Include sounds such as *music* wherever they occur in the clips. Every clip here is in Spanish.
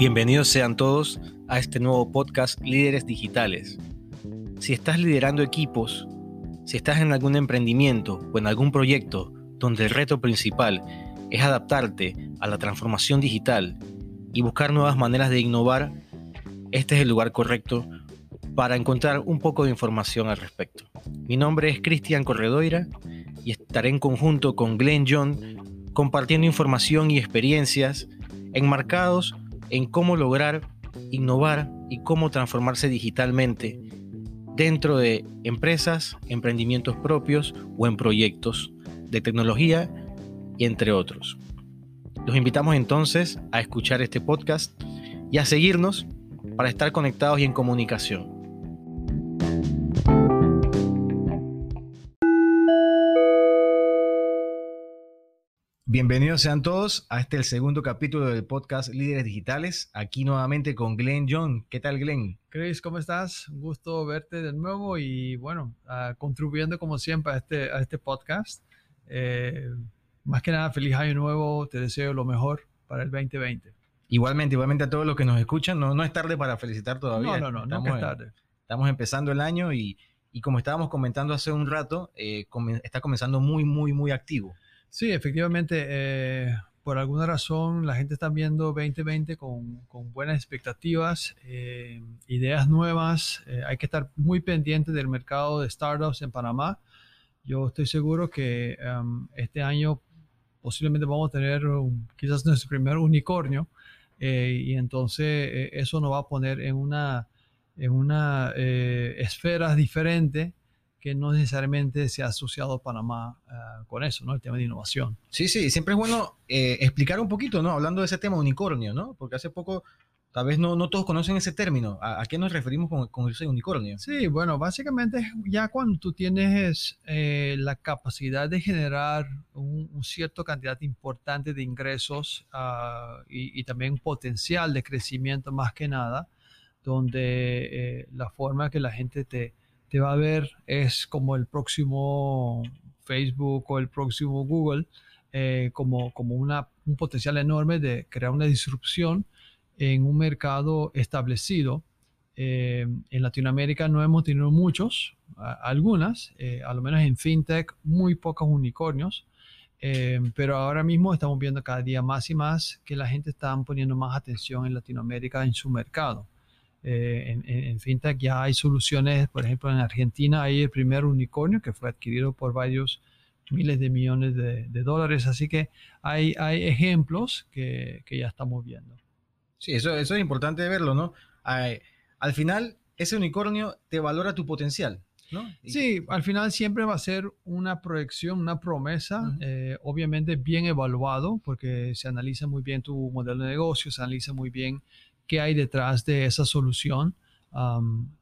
Bienvenidos sean todos a este nuevo podcast Líderes Digitales. Si estás liderando equipos, si estás en algún emprendimiento o en algún proyecto donde el reto principal es adaptarte a la transformación digital y buscar nuevas maneras de innovar, este es el lugar correcto para encontrar un poco de información al respecto. Mi nombre es Cristian Corredoira y estaré en conjunto con Glenn John compartiendo información y experiencias enmarcados en cómo lograr innovar y cómo transformarse digitalmente dentro de empresas, emprendimientos propios o en proyectos de tecnología y entre otros. Los invitamos entonces a escuchar este podcast y a seguirnos para estar conectados y en comunicación. Bienvenidos sean todos a este el segundo capítulo del podcast Líderes Digitales. Aquí nuevamente con Glenn John. ¿Qué tal, Glenn? Chris, ¿cómo estás? Un gusto verte de nuevo y bueno, uh, contribuyendo como siempre a este, a este podcast. Eh, más que nada, feliz año nuevo. Te deseo lo mejor para el 2020. Igualmente, igualmente a todos los que nos escuchan. No, no es tarde para felicitar todavía. No, no, no, no es tarde. Estamos empezando el año y, y como estábamos comentando hace un rato, eh, está comenzando muy, muy, muy activo. Sí, efectivamente, eh, por alguna razón la gente está viendo 2020 con, con buenas expectativas, eh, ideas nuevas. Eh, hay que estar muy pendiente del mercado de startups en Panamá. Yo estoy seguro que um, este año posiblemente vamos a tener quizás nuestro primer unicornio y entonces eso nos va a poner en una, en una esfera diferente que no necesariamente se ha asociado Panamá uh, con eso, ¿no? El tema de innovación. Sí, sí, siempre es bueno eh, explicar un poquito, ¿no? Hablando de ese tema unicornio, ¿no? Porque hace poco, tal vez no, no todos conocen ese término. ¿A, a qué nos referimos con, con, ese unicornio? Sí, bueno, básicamente ya cuando tú tienes eh, la capacidad de generar un, un, cierto cantidad importante de ingresos uh, y, y, también potencial de crecimiento más que nada, donde eh, la forma que la gente te te va a ver es como el próximo Facebook o el próximo Google, eh, como, como una, un potencial enorme de crear una disrupción en un mercado establecido. Eh, en Latinoamérica no hemos tenido muchos, algunas, eh, a lo menos en FinTech, muy pocos unicornios, eh, pero ahora mismo estamos viendo cada día más y más que la gente está poniendo más atención en Latinoamérica en su mercado. Eh, en, en, FinTech ya hay soluciones, por ejemplo, en Argentina hay el primer unicornio que fue adquirido por varios miles de millones de, de dólares, así que hay, hay ejemplos que, que, ya estamos viendo. Sí, eso, eso es importante verlo, ¿no? Ay, al final, ese unicornio te valora tu potencial. ¿No? Sí, al final siempre va a ser una proyección, una promesa, uh -huh. eh, obviamente bien evaluado, porque se analiza muy bien tu modelo de negocio, se analiza muy bien qué hay detrás de esa solución,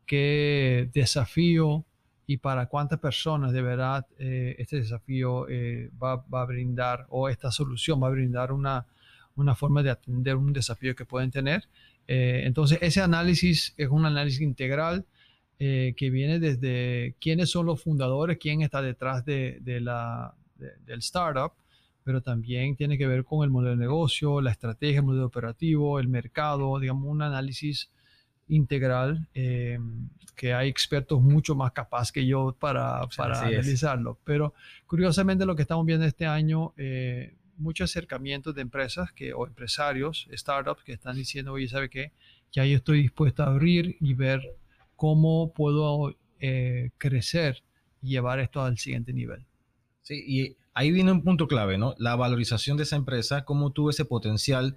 qué desafío y para cuántas personas de verdad eh, este desafío eh, va, a brindar o esta solución va a brindar una, una forma de atender un desafío que pueden tener. Eh, entonces, ese análisis es un análisis integral que viene desde quiénes son los fundadores, quién está detrás de, la, de, del startup, pero también tiene que ver con el modelo de negocio, la estrategia, el modelo operativo, el mercado, digamos, un análisis integral eh, que hay expertos mucho más capaces que yo para, para analizarlo. Es. Pero curiosamente lo que estamos viendo este año, eh, muchos acercamientos de empresas que, o empresarios, startups que están diciendo, oye, ¿sabe qué? Ya yo estoy dispuesto a abrir y ver cómo puedo eh, crecer y llevar esto al siguiente nivel. Sí, y ahí viene un punto clave, ¿no? La valorización de esa empresa, cómo tú ese potencial,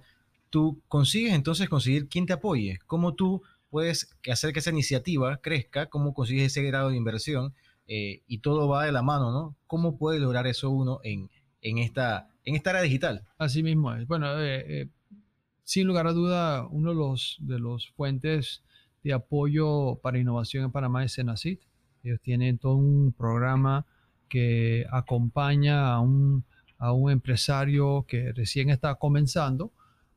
tú consigues entonces conseguir quién te apoye, cómo tú puedes hacer que esa iniciativa crezca, cómo consigues ese grado de inversión eh, y todo va de la mano, ¿no? ¿Cómo puede lograr eso uno en, en, esta, en esta era digital? Así mismo es. Bueno, eh, eh, sin lugar a duda, uno de los, de los fuentes de apoyo para innovación en Panamá es Senacit. Ellos tienen todo un programa que acompaña a un, a un empresario que recién está comenzando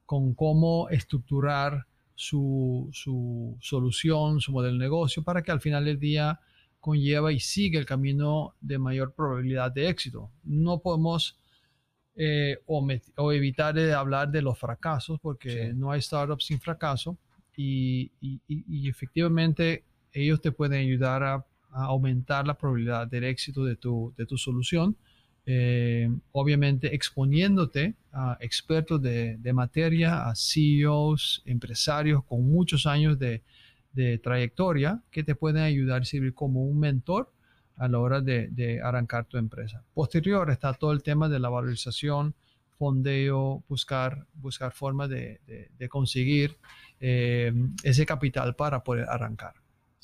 con cómo estructurar su, su, solución, su modelo de negocio, para que al final del día conlleva y siga el camino de mayor probabilidad de éxito. No podemos eh, o, evitar de hablar de los fracasos, porque no hay startups sin fracaso y, efectivamente ellos te pueden ayudar a, aumentar la probabilidad del éxito de tu, de tu solución. Eh, obviamente exponiéndote a expertos de, de, materia, a CEOs, empresarios con muchos años de, de trayectoria que te pueden ayudar y servir como un mentor a la hora de, arrancar tu empresa. Posterior está todo el tema de la valorización, fondeo, buscar, buscar formas de, conseguir eh, ese capital para poder arrancar.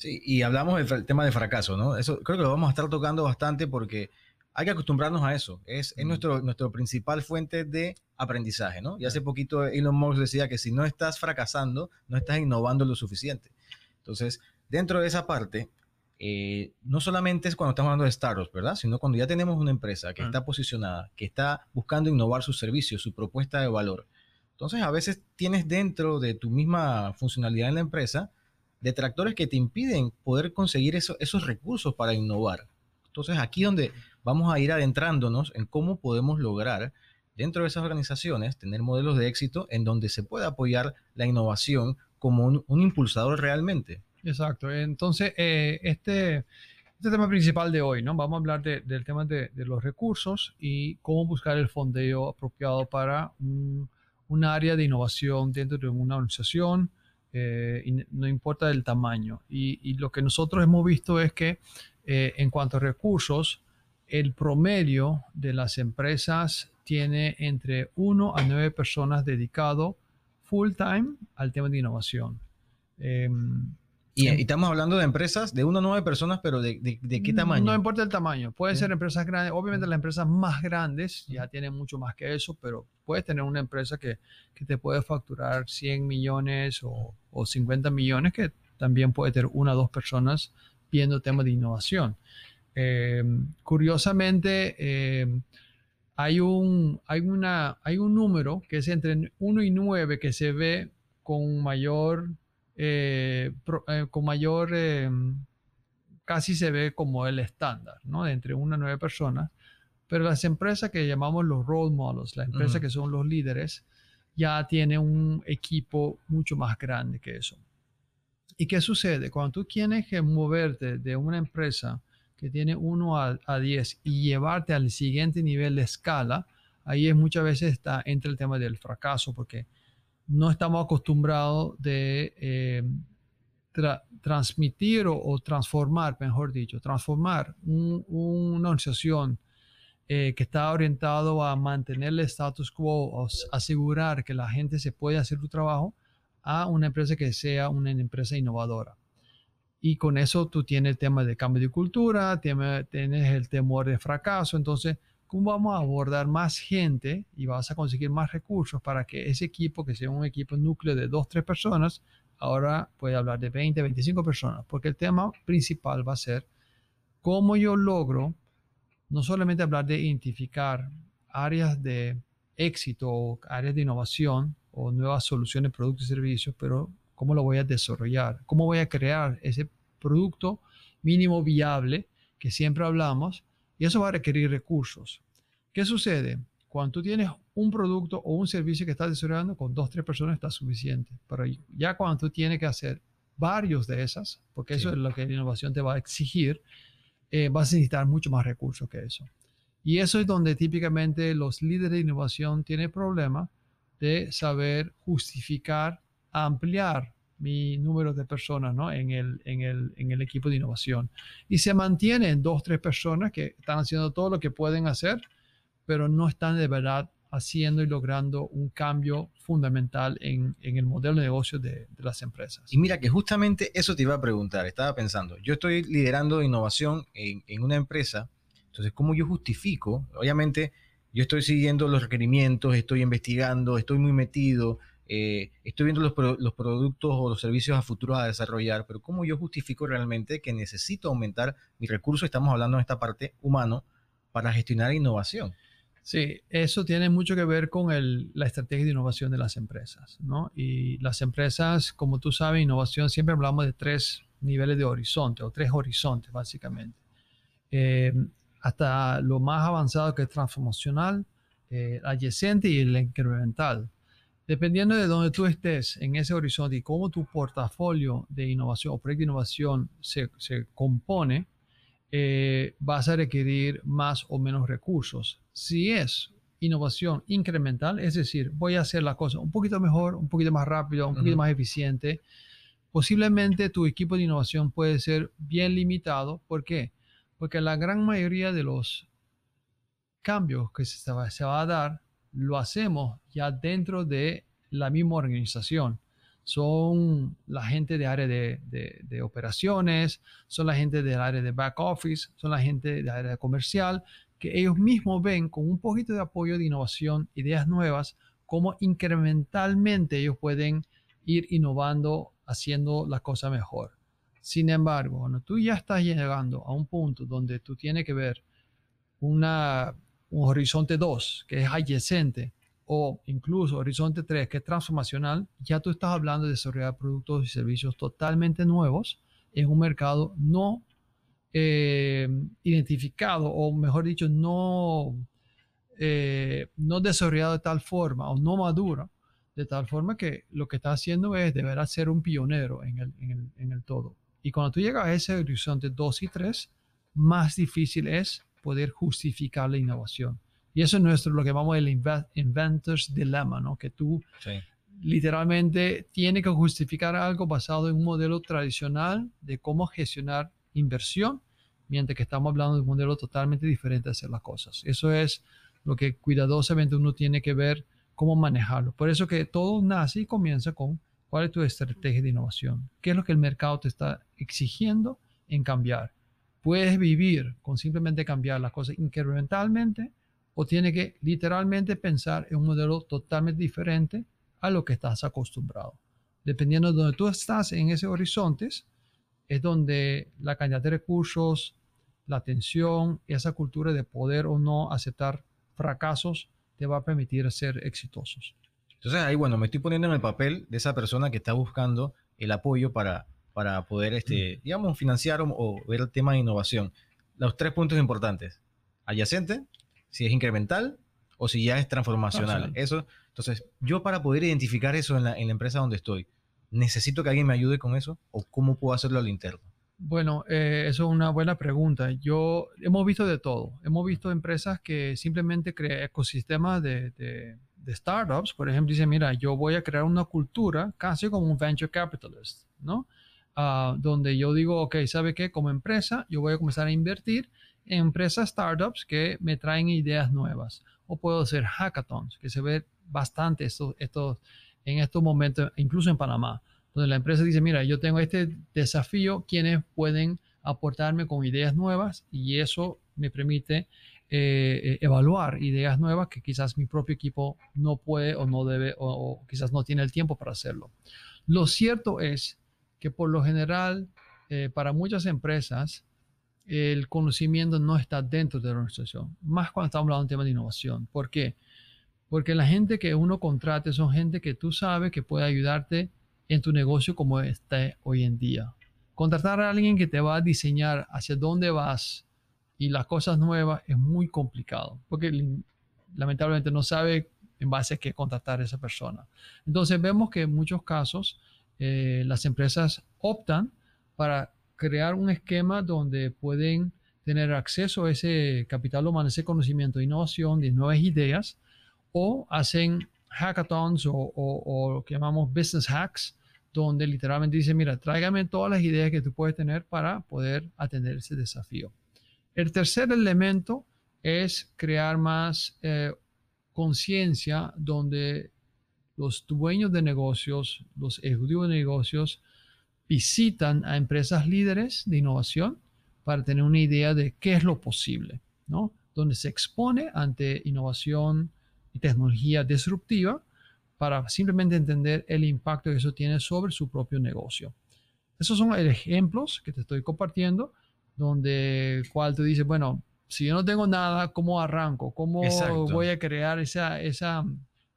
Sí, y hablamos del tema de fracaso, ¿no? Eso creo que lo vamos a estar tocando bastante porque hay que acostumbrarnos a eso. Es, es nuestro, nuestro principal fuente de aprendizaje, ¿no? Y hace poquito Elon Musk decía que si no estás fracasando, no estás innovando lo suficiente. Entonces, dentro de esa parte, eh, no solamente es cuando estamos hablando de startups, ¿verdad? Sino cuando ya tenemos una empresa que está posicionada, que está buscando innovar sus servicios, su propuesta de valor. Entonces, a veces tienes dentro de tu misma funcionalidad en la empresa detractores que te impiden poder conseguir esos recursos para innovar. Entonces, aquí donde vamos a ir adentrándonos en cómo podemos lograr dentro de esas organizaciones tener modelos de éxito en donde se pueda apoyar la innovación como un impulsador realmente. Exacto. Entonces, eh, este, este tema principal de hoy, ¿no? Vamos a hablar del tema de, los recursos y cómo buscar el fondeo apropiado para un, área de innovación dentro de una organización, eh, no importa el tamaño. Y, lo que nosotros hemos visto es que eh, en cuanto a recursos, el promedio de las empresas tiene entre 1 a 9 personas dedicado full time al tema de innovación. Em, y, estamos hablando de empresas de 1 a 9 personas, pero de, de, qué tamaño? No importa el tamaño. Pueden ser empresas grandes. Obviamente las empresas más grandes ya tienen mucho más que eso, pero puedes tener una empresa que, que te puede facturar 100 millones o, o, 50 millones, que también puede tener una o dos personas viendo temas de innovación. Eh, curiosamente, eh, hay, un, hay, una, hay un número que es entre 1 y 9 que se ve con mayor eh, eh, con mayor, eh, casi se ve como el estándar, ¿no? De entre una a nueve personas. Pero las empresas que llamamos los role models, las empresas que son los líderes, ya tienen un equipo mucho más grande que eso. ¿Y qué sucede? Cuando tú tienes que moverte de una empresa que tiene 1 a, a 10 y llevarte al siguiente nivel de escala, ahí es muchas veces está entre el tema del fracaso, porque no estamos acostumbrados de eh, transmitir o, transformar, mejor dicho, transformar una organización eh, que está orientado a mantener el status quo, o asegurar que la gente se puede hacer su trabajo, a una empresa que sea una empresa innovadora. Y con eso tú tienes el tema de cambio de cultura, tienes el temor de fracaso, entonces ¿Cómo vamos a abordar más gente y vas a conseguir más recursos para que ese equipo, que sea un equipo núcleo de dos, tres personas, ahora puede hablar de 20, 25 personas? Porque el tema principal va a ser cómo yo logro no solamente hablar de identificar áreas de éxito o áreas de innovación o nuevas soluciones, productos y servicios, pero cómo lo voy a desarrollar, cómo voy a crear ese producto mínimo viable que siempre hablamos y eso va a requerir recursos. ¿Qué sucede? Cuando tú tienes un producto o un servicio que estás desarrollando, con dos, tres personas está suficiente. Pero ya cuando tú tienes que hacer varios de esas, porque eso es lo que la innovación te va a exigir, eh, vas a necesitar mucho más recursos que eso. Y eso es donde típicamente los líderes de innovación tienen problema de saber justificar, ampliar mi número de personas ¿no? en, el, en, el, en el equipo de innovación. Y se mantienen dos, tres personas que están haciendo todo lo que pueden hacer, pero no están de verdad haciendo y logrando un cambio fundamental en, en el modelo de negocio de, de, las empresas. Y mira que justamente eso te iba a preguntar, estaba pensando, yo estoy liderando innovación en, una empresa, entonces, ¿cómo yo justifico? Obviamente, yo estoy siguiendo los requerimientos, estoy investigando, estoy muy metido, eh, estoy viendo los, productos o los servicios a futuro a desarrollar, pero ¿cómo yo justifico realmente que necesito aumentar mi recurso? Estamos hablando en esta parte humano para gestionar innovación. Sí, eso tiene mucho que ver con la estrategia de innovación de las empresas, ¿no? Y las empresas, como tú sabes, innovación, siempre hablamos de tres niveles de horizonte o tres horizontes, básicamente. Eh, hasta lo más avanzado que es transformacional, eh, adyacente y el incremental. Dependiendo de dónde tú estés en ese horizonte y cómo tu portafolio de innovación o proyecto de innovación se, se compone, eh, vas a requerir más o menos recursos. Si es innovación incremental, es decir, voy a hacer la cosa un poquito mejor, un poquito más rápido, un poquito más eficiente, posiblemente tu equipo de innovación puede ser bien limitado. ¿Por qué? Porque la gran mayoría de los cambios que se va, se va a dar lo hacemos ya dentro de la misma organización son la gente de área de, operaciones, son la gente del área de back office, son la gente de área comercial, que ellos mismos ven con un poquito de apoyo de innovación, ideas nuevas, cómo incrementalmente ellos pueden ir innovando, haciendo la cosa mejor. Sin embargo, cuando tú ya estás llegando a un punto donde tú tienes que ver una, un horizonte 2, que es adyacente, o incluso Horizonte 3, que es transformacional, ya tú estás hablando de desarrollar productos y servicios totalmente nuevos en un mercado no eh, identificado, o mejor dicho, no, eh, no desarrollado de tal forma o no maduro, de tal forma que lo que está haciendo es deberá ser un pionero en el, en el, en el todo. Y cuando tú llegas a ese horizonte 2 y 3, más difícil es poder justificar la innovación. Y eso es nuestro, lo que llamamos el inventor's dilemma, ¿no? Que tú literalmente tienes que justificar algo basado en un modelo tradicional de cómo gestionar inversión, mientras que estamos hablando de un modelo totalmente diferente de hacer las cosas. Eso es lo que cuidadosamente uno tiene que ver cómo manejarlo. Por eso que todo nace y comienza con cuál es tu estrategia de innovación, qué es lo que el mercado te está exigiendo en cambiar. Puedes vivir con simplemente cambiar las cosas incrementalmente o tiene que literalmente pensar en un modelo totalmente diferente a lo que estás acostumbrado. Dependiendo de donde tú estás en ese horizonte, es donde la cantidad de recursos, la atención, esa cultura de poder o no aceptar fracasos te va a permitir ser exitosos. Entonces ahí, bueno, me estoy poniendo en el papel de esa persona que está buscando el apoyo para, para poder, este, mm. digamos, financiar o, o ver el tema de innovación. Los tres puntos importantes. Adyacente, si es incremental o si ya es transformacional. Eso, entonces, yo para poder identificar eso en la, en la, empresa donde estoy, ¿necesito que alguien me ayude con eso o cómo puedo hacerlo al interno? Bueno, eh, eso es una buena pregunta. Yo hemos visto de todo. Hemos visto empresas que simplemente crean ecosistemas de, de, de, startups. Por ejemplo, dicen, mira, yo voy a crear una cultura casi como un venture capitalist, ¿no? Ah, donde yo digo, ok, ¿sabe qué? Como empresa, yo voy a comenzar a invertir empresas startups que me traen ideas nuevas. O puedo hacer hackathons, que se ve bastante esto, esto, en estos momentos, incluso en Panamá, donde la empresa dice, mira, yo tengo este desafío, quienes pueden aportarme con ideas nuevas y eso me permite eh, evaluar ideas nuevas que quizás mi propio equipo no puede o no debe o, quizás no tiene el tiempo para hacerlo. Lo cierto es que por lo general, eh, para muchas empresas, el conocimiento no está dentro de la organización, más cuando estamos hablando de un tema de innovación. ¿Por qué? Porque la gente que uno contrate son gente que tú sabes que puede ayudarte en tu negocio como está hoy en día. Contratar a alguien que te va a diseñar hacia dónde vas y las cosas nuevas es muy complicado, porque lamentablemente no sabe en base a qué contratar a esa persona. Entonces vemos que en muchos casos eh, las empresas optan para crear un esquema donde pueden tener acceso a ese capital humano, ese conocimiento innovación, de nuevas ideas, o hacen hackathons o, lo que llamamos business hacks, donde literalmente dicen, mira, tráigame todas las ideas que tú puedes tener para poder atender ese desafío. El tercer elemento es crear más eh, conciencia donde los dueños de negocios, los ejecutivos de negocios, visitan a empresas líderes de innovación para tener una idea de qué es lo posible, ¿no? Donde se expone ante innovación y tecnología disruptiva para simplemente entender el impacto que eso tiene sobre su propio negocio. Esos son ejemplos que te estoy compartiendo, donde cual tú dices, bueno, si yo no tengo nada, ¿cómo arranco? ¿Cómo voy a crear esa, esa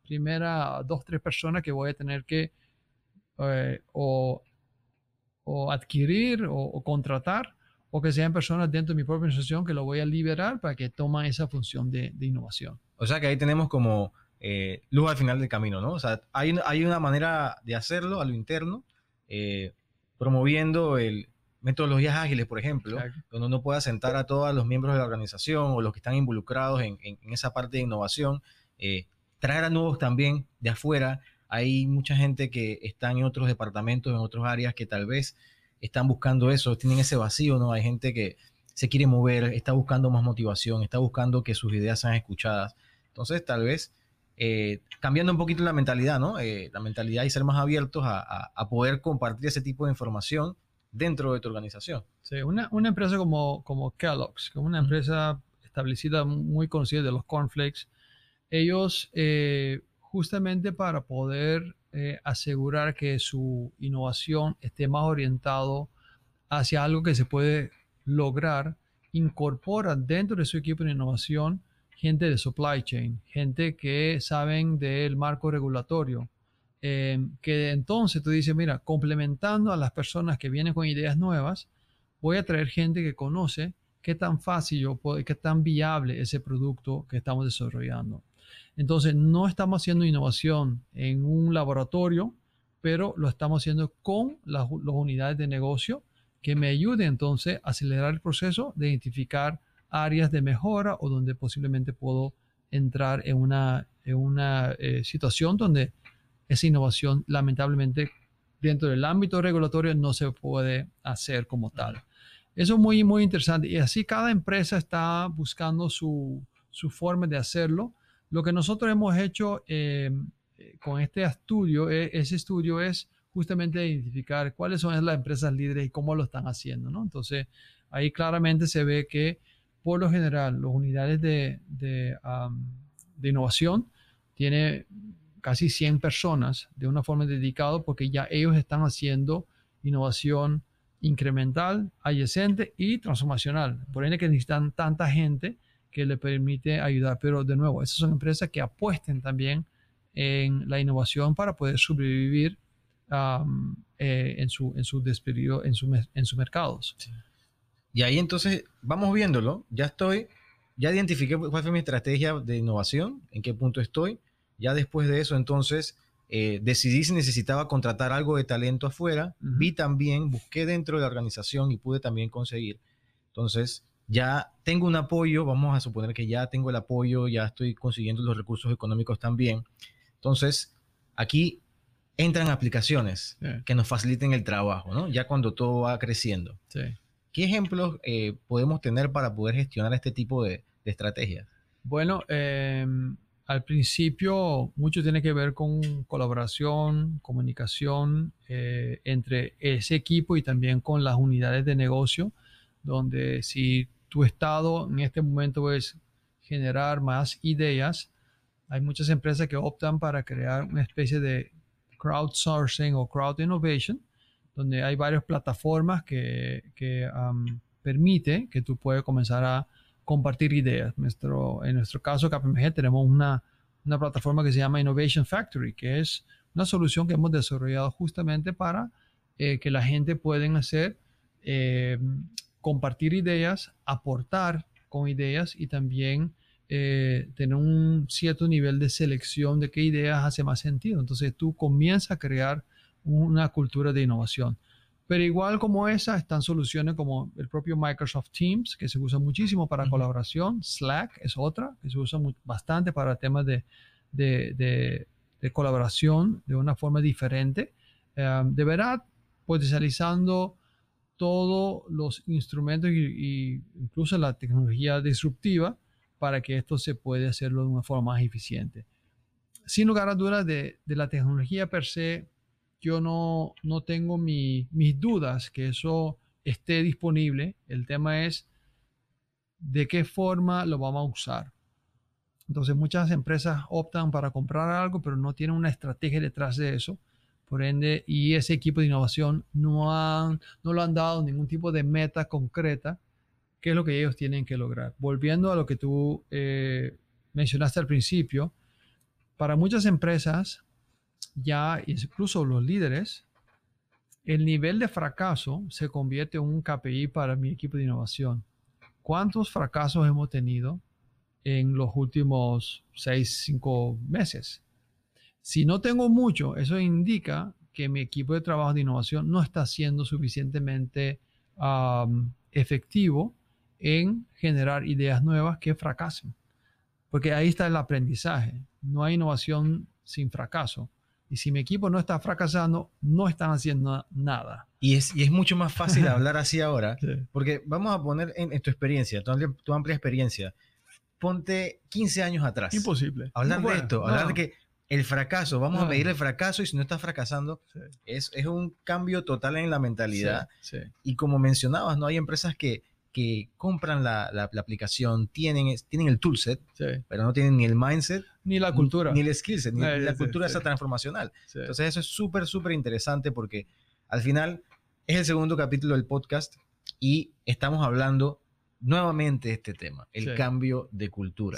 primera dos, tres personas que voy a tener que eh, o o adquirir o, contratar, o que sean personas dentro de mi propia organización que lo voy a liberar para que tomen esa función de, innovación. O sea que ahí tenemos como eh, luz al final del camino, ¿no? O sea, hay, hay una manera de hacerlo a lo interno, eh, promoviendo el, metodologías ágiles, por ejemplo, donde uno pueda sentar a todos los miembros de la organización o los que están involucrados en, esa parte de innovación, eh, traer a nuevos también de afuera. Hay mucha gente que está en otros departamentos, en otras áreas que tal vez están buscando eso, tienen ese vacío, ¿no? Hay gente que se quiere mover, está buscando más motivación, está buscando que sus ideas sean escuchadas. Entonces, tal vez eh, cambiando un poquito la mentalidad, ¿no? Eh, la mentalidad y ser más abiertos a, poder compartir ese tipo de información dentro de tu organización. Sí, una, una empresa como, como Kellogg's, que una empresa establecida muy conocida de los cornflakes, ellos eh, justamente para poder eh, asegurar que su innovación esté más orientado hacia algo que se puede lograr, incorpora dentro de su equipo de innovación gente de supply chain, gente que saben del marco regulatorio, Em, que entonces tú dices, mira, complementando a las personas que vienen con ideas nuevas, voy a traer gente que conoce qué tan fácil yo puedo, qué tan viable ese producto que estamos desarrollando. Entonces, no estamos haciendo innovación en un laboratorio, pero lo estamos haciendo con las, unidades de negocio que me ayuden entonces a acelerar el proceso de identificar áreas de mejora o donde posiblemente puedo entrar en una, en una eh, situación donde esa innovación lamentablemente dentro del ámbito regulatorio no se puede hacer como tal. Eso es muy, muy interesante y así cada empresa está buscando su, su forma de hacerlo. Lo que nosotros hemos hecho eh, con este estudio, e, ese estudio es justamente identificar cuáles son las empresas líderes y cómo lo están haciendo. ¿no? Entonces, ahí claramente se ve que por lo general las unidades de, de, de innovación tiene casi 100 personas de una forma dedicada porque ya ellos están haciendo innovación incremental, adyacente y transformacional. Por ende que necesitan tanta gente que le permite ayudar. Pero de nuevo, esas son empresas que apuesten también en la innovación para poder sobrevivir eh, en su en su despedido, en, su, en sus mercados. Y ahí entonces vamos viéndolo. Ya estoy, ya identifiqué cuál fue mi estrategia de innovación, en qué punto estoy ya después de eso, entonces, eh, decidí si necesitaba contratar algo de talento afuera. Vi también, busqué dentro de la organización y pude también conseguir. Entonces, ya tengo un apoyo, vamos a suponer que ya tengo el apoyo, ya estoy consiguiendo los recursos económicos también. Entonces, aquí entran aplicaciones que nos faciliten el trabajo, ¿no? Ya cuando todo va creciendo. ¿Qué ejemplos eh, podemos tener para poder gestionar este tipo de, de estrategias? Bueno, eh, al principio mucho tiene que ver con colaboración, comunicación eh, entre ese equipo y también con las unidades de negocio, donde si tu estado en este momento es generar más ideas, hay muchas empresas que optan para crear una especie de crowdsourcing o crowd innovation, donde hay varias plataformas que, que permite que tú puedas comenzar a compartir ideas. En nuestro caso, KPMG, tenemos una, una plataforma que se llama Innovation Factory, que es una solución que hemos desarrollado justamente para eh, que la gente pueda hacer, eh, compartir ideas, aportar con ideas y también eh, tener un cierto nivel de selección de qué ideas hace más sentido. Entonces tú comienzas a crear una cultura de innovación. Pero igual como esa, están soluciones como el propio Microsoft Teams, que se usa muchísimo para colaboración. Slack es otra, que se usa bastante para temas de, de, de, colaboración de una forma diferente. Um, de verdad, potencializando todos los instrumentos y, incluso la tecnología disruptiva para que esto se pueda hacerlo de una forma más eficiente. Sin lugar a dudas, de, de la tecnología per se, yo no, no tengo mis dudas que eso esté disponible. El tema es de qué forma lo vamos a usar. Entonces muchas empresas optan para comprar algo, pero no tienen una estrategia detrás de eso. Por ende, y ese equipo de innovación no, han, no lo han dado ningún tipo de meta concreta, que es lo que ellos tienen que lograr. Volviendo a lo que tú eh, mencionaste al principio, para muchas empresas ya incluso los líderes, el nivel de fracaso se convierte en un KPI para mi equipo de innovación. ¿Cuántos fracasos hemos tenido en los últimos seis, cinco meses. Si no tengo mucho, eso indica que mi equipo de trabajo de innovación no está siendo suficientemente efectivo en generar ideas nuevas que fracasen. Porque ahí está el aprendizaje. No hay innovación sin fracaso. Y si mi equipo no está fracasando, no están haciendo nada. Y es, y es mucho más fácil *laughs* hablar así ahora, porque vamos a poner en, tu experiencia, tu amplia, tu amplia, experiencia, ponte 15 años atrás. Imposible. Hablar de esto, hablar de que el fracaso, vamos a medir el fracaso y si no estás fracasando, es, es, un cambio total en la mentalidad. Y como mencionabas, no hay empresas que, que compran la, la, aplicación, tienen, tienen el toolset, pero no tienen ni el mindset, ni la cultura, ni, el skillset, ni la cultura esa transformacional. Entonces eso es súper, súper interesante porque al final es el segundo capítulo del podcast y estamos hablando nuevamente este tema, el cambio de cultura.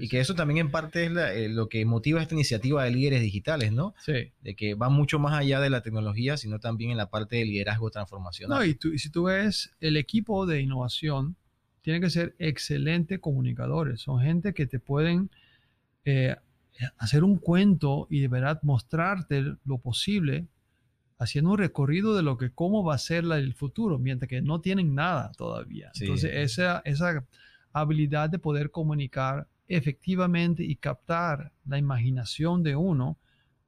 y que eso también en parte es eh, lo que motiva esta iniciativa de líderes digitales, ¿no? Sí. De que va mucho más allá de la tecnología, sino también en la parte de liderazgo transformacional. No, y, tú, y si tú ves el equipo de innovación, tiene que ser excelentes comunicadores. Son gente que te pueden eh, hacer un cuento y de verdad mostrarte lo posible haciendo un recorrido de lo que cómo va a ser la, el futuro, mientras que no tienen nada todavía. Entonces, esa, esa habilidad de poder comunicar efectivamente y captar la imaginación de uno,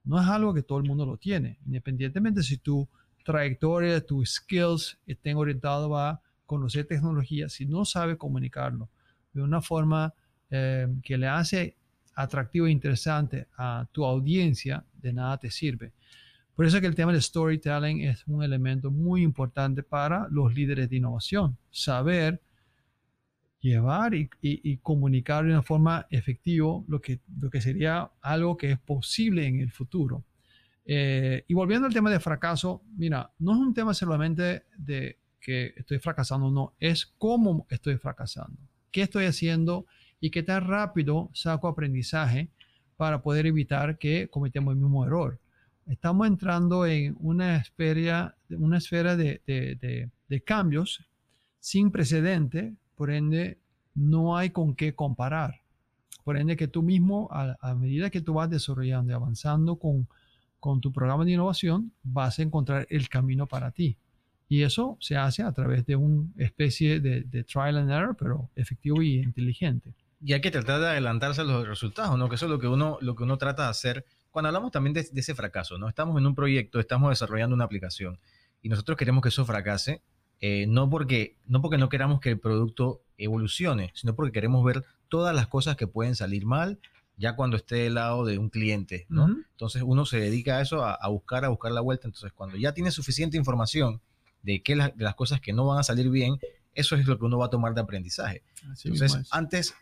no es algo que todo el mundo lo tiene, independientemente si tu trayectoria, tus skills estén orientados a conocer tecnología, si no sabe comunicarlo de una forma eh, que le hace atractivo e interesante a tu audiencia, de nada te sirve. Por eso que el tema de storytelling es un elemento muy importante para los líderes de innovación. Saber llevar y, comunicar de una forma efectiva lo que, lo que sería algo que es posible en el futuro. Eh, y volviendo al tema de fracaso, mira, no es un tema solamente de que estoy fracasando, no, es cómo estoy fracasando, qué estoy haciendo y qué tan rápido saco aprendizaje para poder evitar que cometamos el mismo error estamos entrando en una esfera, una esfera de, cambios sin precedente, por ende no hay con qué comparar. Por ende que tú mismo, a, medida que tú vas desarrollando y avanzando con, con tu programa de innovación, vas a encontrar el camino para ti. Y eso se hace a través de una especie de, de, trial and error, pero efectivo y inteligente. Y hay que tratar de adelantarse a los resultados, ¿no? Que eso es lo que uno, lo que uno trata de hacer cuando hablamos también de, ese fracaso, ¿no? Estamos en un proyecto, estamos desarrollando una aplicación y nosotros queremos que eso fracase, eh, no, porque, no porque no queramos que el producto evolucione, sino porque queremos ver todas las cosas que pueden salir mal ya cuando esté del lado de un cliente, ¿no? Entonces uno se dedica a eso, a, buscar, a buscar la vuelta. Entonces cuando ya tiene suficiente información de, que de las cosas que no van a salir bien, eso es lo que uno va a tomar de aprendizaje. Entonces, antes,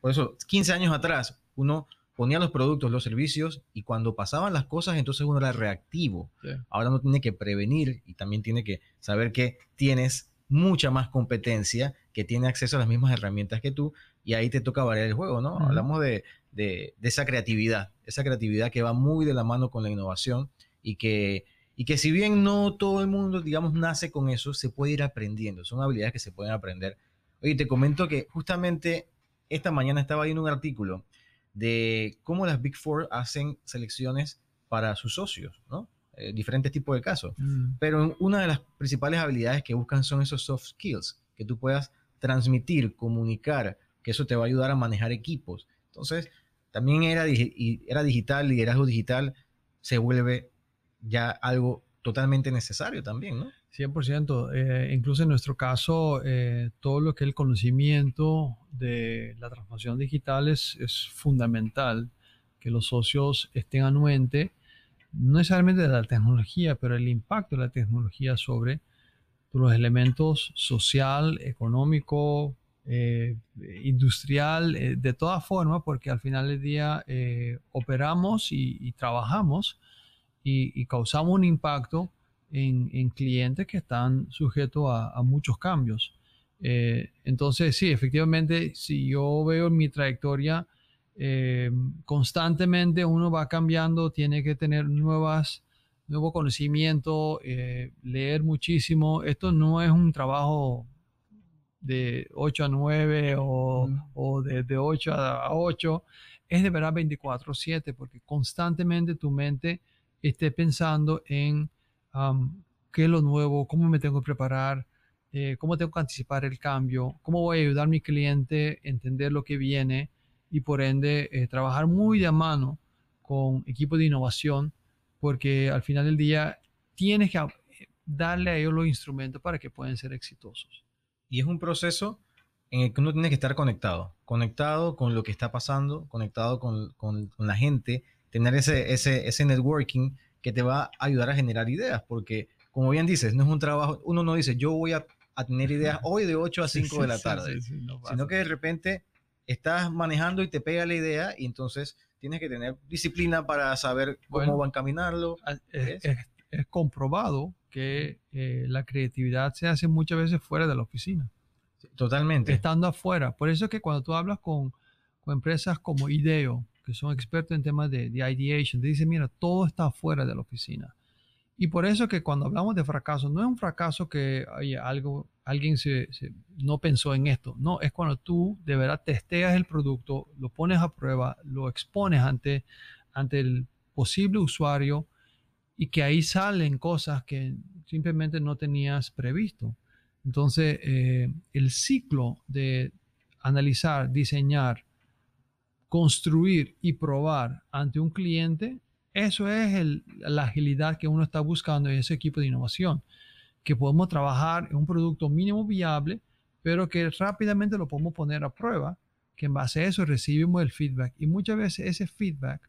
por eso, 15 años atrás, uno ponía los productos, los servicios y cuando pasaban las cosas, entonces uno era reactivo. Ahora uno tiene que prevenir y también tiene que saber que tienes mucha más competencia, que tiene acceso a las mismas herramientas que tú y ahí te toca variar el juego, ¿no? Hablamos de, de, esa creatividad, esa creatividad que va muy de la mano con la innovación y que, y que si bien no todo el mundo, digamos, nace con eso, se puede ir aprendiendo, son habilidades que se pueden aprender. Oye, te comento que justamente esta mañana estaba viendo un artículo de cómo las Big Four hacen selecciones para sus socios, ¿no? Eh, diferentes tipos de casos. Mm. Pero una de las principales habilidades que buscan son esos soft skills, que tú puedas transmitir, comunicar, que eso te va a ayudar a manejar equipos. Entonces, también era, era digital, liderazgo digital se vuelve ya algo totalmente necesario también, ¿no? 100%. Eh, incluso en nuestro caso, eh, todo lo que es el conocimiento de la transformación digital es, fundamental que los socios estén anuentes, no necesariamente de la tecnología, pero el impacto de la tecnología sobre los elementos social, económico, eh, industrial, de toda forma, porque al final del día operamos y, trabajamos y causamos un impacto en, clientes que están sujetos a, muchos cambios. Eh, entonces, sí, efectivamente, si yo veo en mi trayectoria, eh, constantemente uno va cambiando, tiene que tener nuevas, nuevo conocimiento, eh, leer muchísimo. Esto no es un trabajo de 8 a 9 o, de, 8 a 8, es de verdad 24/7 porque constantemente tu mente esté pensando en qué es lo nuevo, cómo me tengo que preparar, eh, cómo tengo que anticipar el cambio, cómo voy a ayudar a mi cliente a entender lo que viene y por ende eh, trabajar muy de mano con equipos de innovación porque al final del día tienes que darle a ellos los instrumentos para que puedan ser exitosos. Y es un proceso en el que uno tiene que estar conectado, conectado con lo que está pasando, conectado con, con, la gente, tener ese, ese, ese networking que te va a ayudar a generar ideas, porque como bien dices, no es un trabajo, uno no dice, yo voy a, a tener ideas hoy de 8 a 5 de la tarde, sino que de repente estás manejando y te pega la idea y entonces tienes que tener disciplina para saber cómo va a encaminarlo. Es, es, comprobado que eh, la creatividad se hace muchas veces fuera de la oficina. Totalmente. Estando afuera. Por eso es que cuando tú hablas con, con empresas como IDEO, que son expertos en temas de, de ideation, te dicen, mira, todo está afuera de la oficina. Y por eso que cuando hablamos de fracaso, no es un fracaso que algo, alguien se, no pensó en esto. No, es cuando tú de verdad testeas el producto, lo pones a prueba, lo expones ante, ante el posible usuario y que ahí salen cosas que simplemente no tenías previsto. Entonces, eh, el ciclo de analizar, diseñar, construir y probar ante un cliente eso es la agilidad que uno está buscando en ese equipo de innovación, que podemos trabajar en un producto mínimo viable, pero que rápidamente lo podemos poner a prueba, que en base a eso recibimos el feedback. Y muchas veces ese feedback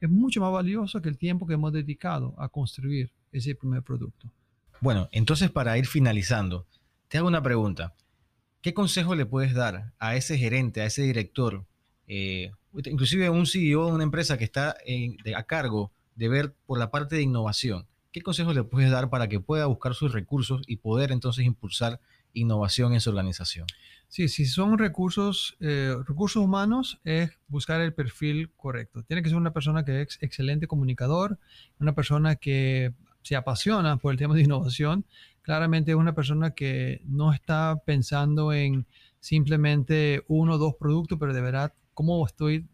es mucho más valioso que el tiempo que hemos dedicado a construir ese primer producto. Bueno, entonces para ir finalizando, te hago una pregunta. ¿Qué consejo le puedes dar a ese gerente, a ese director eh, inclusive un CEO de una empresa que está a cargo de ver por la parte de innovación, ¿qué consejos le puedes dar para que pueda buscar sus recursos y poder entonces impulsar innovación en su organización? Sí, si son recursos, eh, recursos humanos, es buscar el perfil correcto. Tiene que ser una persona que es excelente comunicador, una persona que se apasiona por el tema de innovación. Claramente es una persona que no está pensando en simplemente uno o dos productos, pero de verdad cómo estoy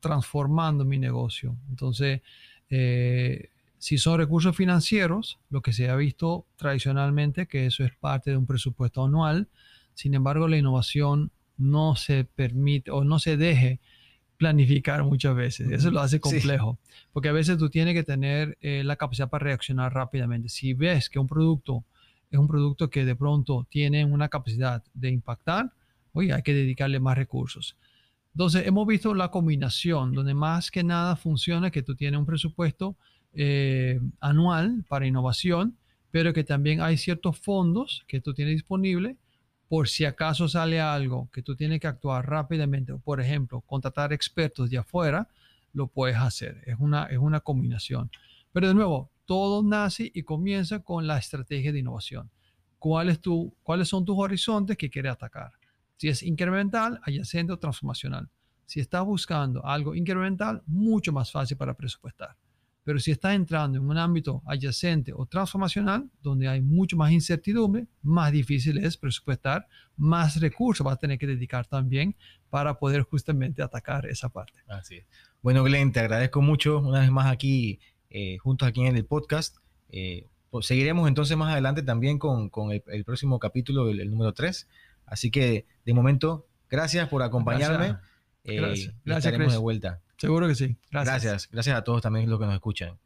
transformando mi negocio. Entonces, eh, si son recursos financieros, lo que se ha visto tradicionalmente, que eso es parte de un presupuesto anual, sin embargo, la innovación no se permite o no se deje planificar muchas veces. Eso lo hace complejo, porque a veces tú tienes que tener eh, la capacidad para reaccionar rápidamente. Si ves que un producto es un producto que de pronto tiene una capacidad de impactar, oye, hay que dedicarle más recursos. Entonces, hemos visto la combinación, donde más que nada funciona que tú tienes un presupuesto eh, anual para innovación, pero que también hay ciertos fondos que tú tienes disponible por si acaso sale algo que tú tienes que actuar rápidamente, por ejemplo, contratar expertos de afuera, lo puedes hacer. Es una, es una combinación. Pero de nuevo, todo nace y comienza con la estrategia de innovación. ¿Cuál es tu, ¿Cuáles son tus horizontes que quieres atacar? Si es incremental, adyacente o transformacional. Si estás buscando algo incremental, mucho más fácil para presupuestar. Pero si estás entrando en un ámbito adyacente o transformacional, donde hay mucho más incertidumbre, más difícil es presupuestar, más recursos vas a tener que dedicar también para poder justamente atacar esa parte. Así es. Bueno, Glenn, te agradezco mucho una vez más aquí, eh, juntos aquí en el podcast. Eh, pues seguiremos entonces más adelante también con, el, próximo capítulo, el, el número 3. Así que de momento, gracias por acompañarme. Gracias. Eh, gracias. estaremos de vuelta. Seguro que sí. Gracias. gracias. Gracias a todos también los que nos escuchan.